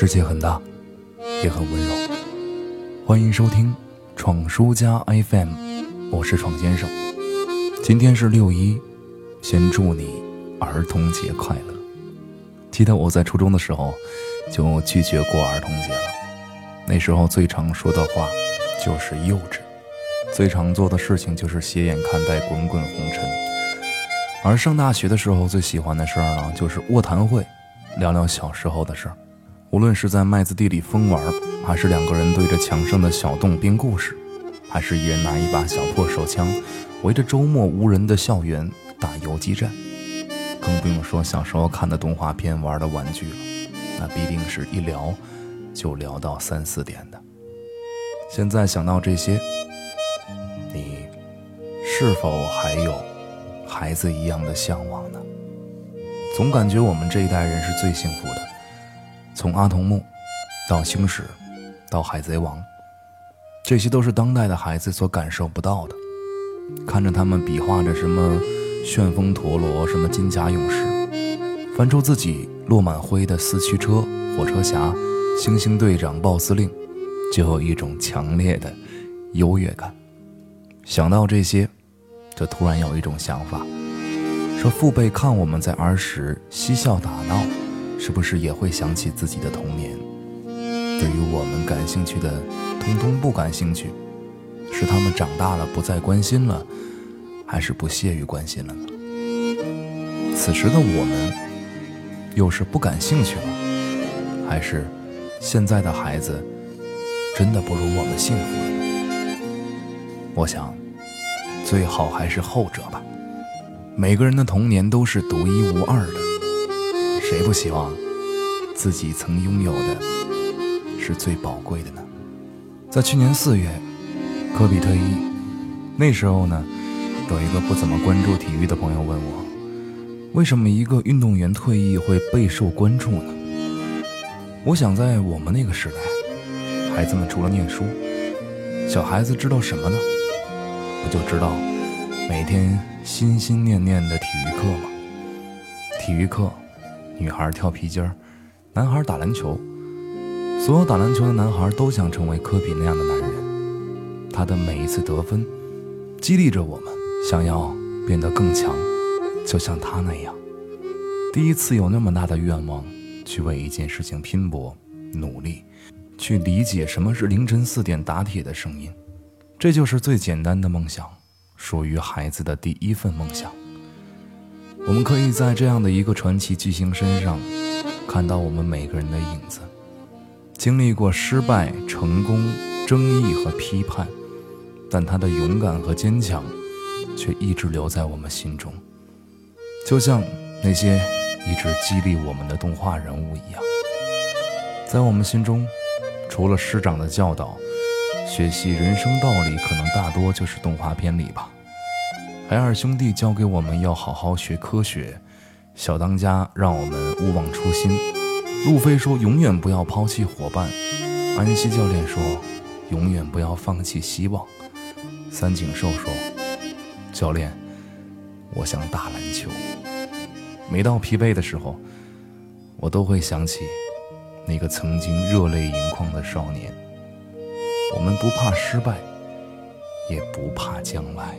世界很大，也很温柔。欢迎收听闯书家 FM，我是闯先生。今天是六一，先祝你儿童节快乐。记得我在初中的时候就拒绝过儿童节了，那时候最常说的话就是幼稚，最常做的事情就是斜眼看待滚滚红尘。而上大学的时候，最喜欢的事儿呢，就是卧谈会，聊聊小时候的事儿。无论是在麦子地里疯玩，还是两个人对着墙上的小洞编故事，还是一人拿一把小破手枪，围着周末无人的校园打游击战，更不用说小时候看的动画片、玩的玩具了，那必定是一聊就聊到三四点的。现在想到这些，你是否还有孩子一样的向往呢？总感觉我们这一代人是最幸福的。从阿童木到星矢，到海贼王，这些都是当代的孩子所感受不到的。看着他们比划着什么旋风陀螺，什么金甲勇士，翻出自己落满灰的四驱车、火车侠、星星队长、豹司令，就有一种强烈的优越感。想到这些，就突然有一种想法：说父辈看我们在儿时嬉笑打闹。是不是也会想起自己的童年？对于我们感兴趣的，通通不感兴趣，是他们长大了不再关心了，还是不屑于关心了呢？此时的我们，又是不感兴趣了，还是现在的孩子真的不如我们幸福了？我想，最好还是后者吧。每个人的童年都是独一无二的。谁不希望自己曾拥有的是最宝贵的呢？在去年四月，科比退役，那时候呢，有一个不怎么关注体育的朋友问我，为什么一个运动员退役会备受关注呢？我想，在我们那个时代，孩子们除了念书，小孩子知道什么呢？不就知道每天心心念念的体育课吗？体育课。女孩跳皮筋儿，男孩打篮球。所有打篮球的男孩都想成为科比那样的男人。他的每一次得分，激励着我们想要变得更强，就像他那样。第一次有那么大的愿望，去为一件事情拼搏、努力，去理解什么是凌晨四点打铁的声音。这就是最简单的梦想，属于孩子的第一份梦想。我们可以在这样的一个传奇巨星身上，看到我们每个人的影子。经历过失败、成功、争议和批判，但他的勇敢和坚强，却一直留在我们心中。就像那些一直激励我们的动画人物一样，在我们心中，除了师长的教导，学习人生道理，可能大多就是动画片里吧。海尔兄弟教给我们要好好学科学，小当家让我们勿忘初心。路飞说永远不要抛弃伙伴，安西教练说永远不要放弃希望。三井寿说教练，我想打篮球。每到疲惫的时候，我都会想起那个曾经热泪盈眶的少年。我们不怕失败，也不怕将来。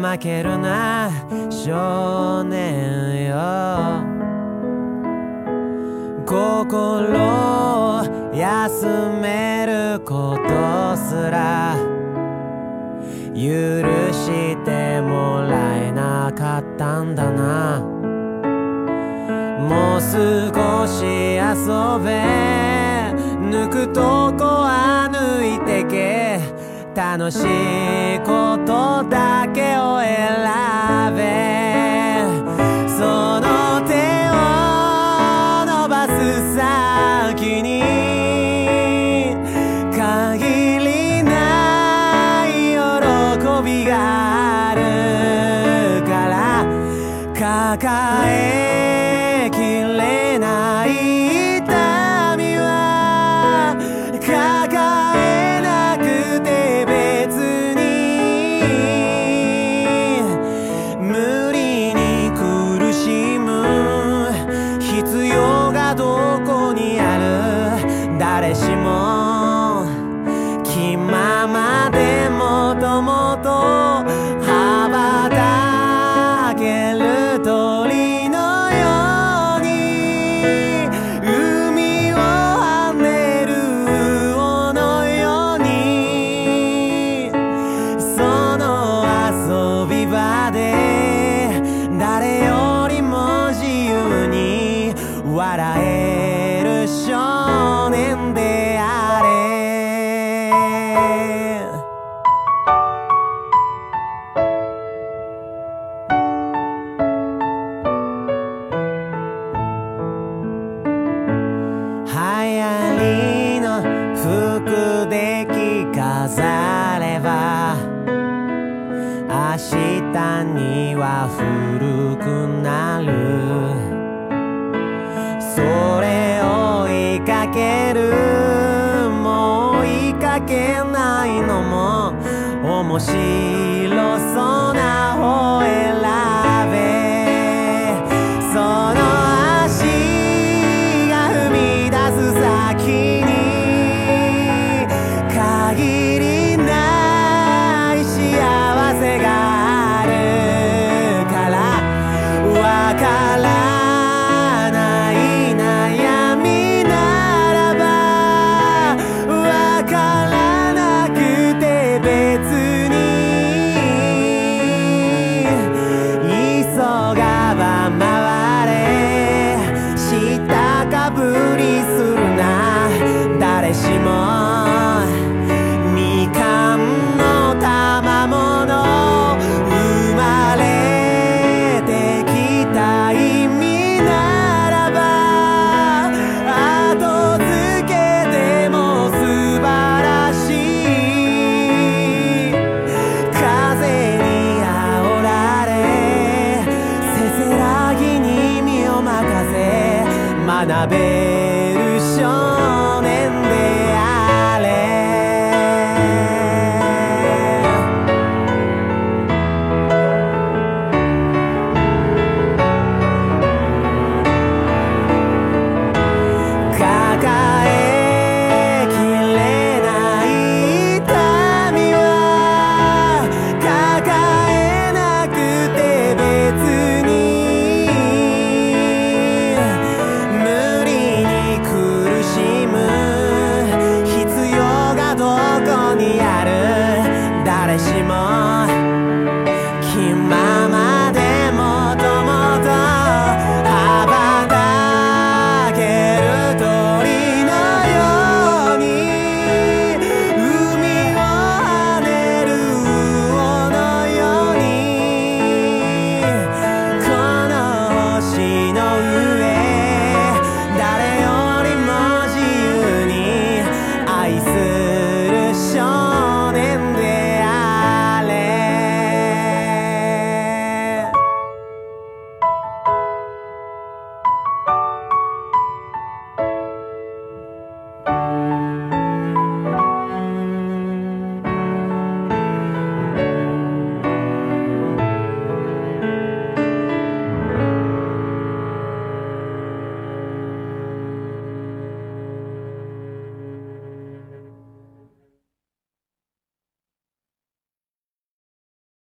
負けるな少年よ。心休めることすら許してもらえなかったんだな。もう少し遊べ抜くとこは抜いてけ。楽しいことだけを選べ。その手心。花火。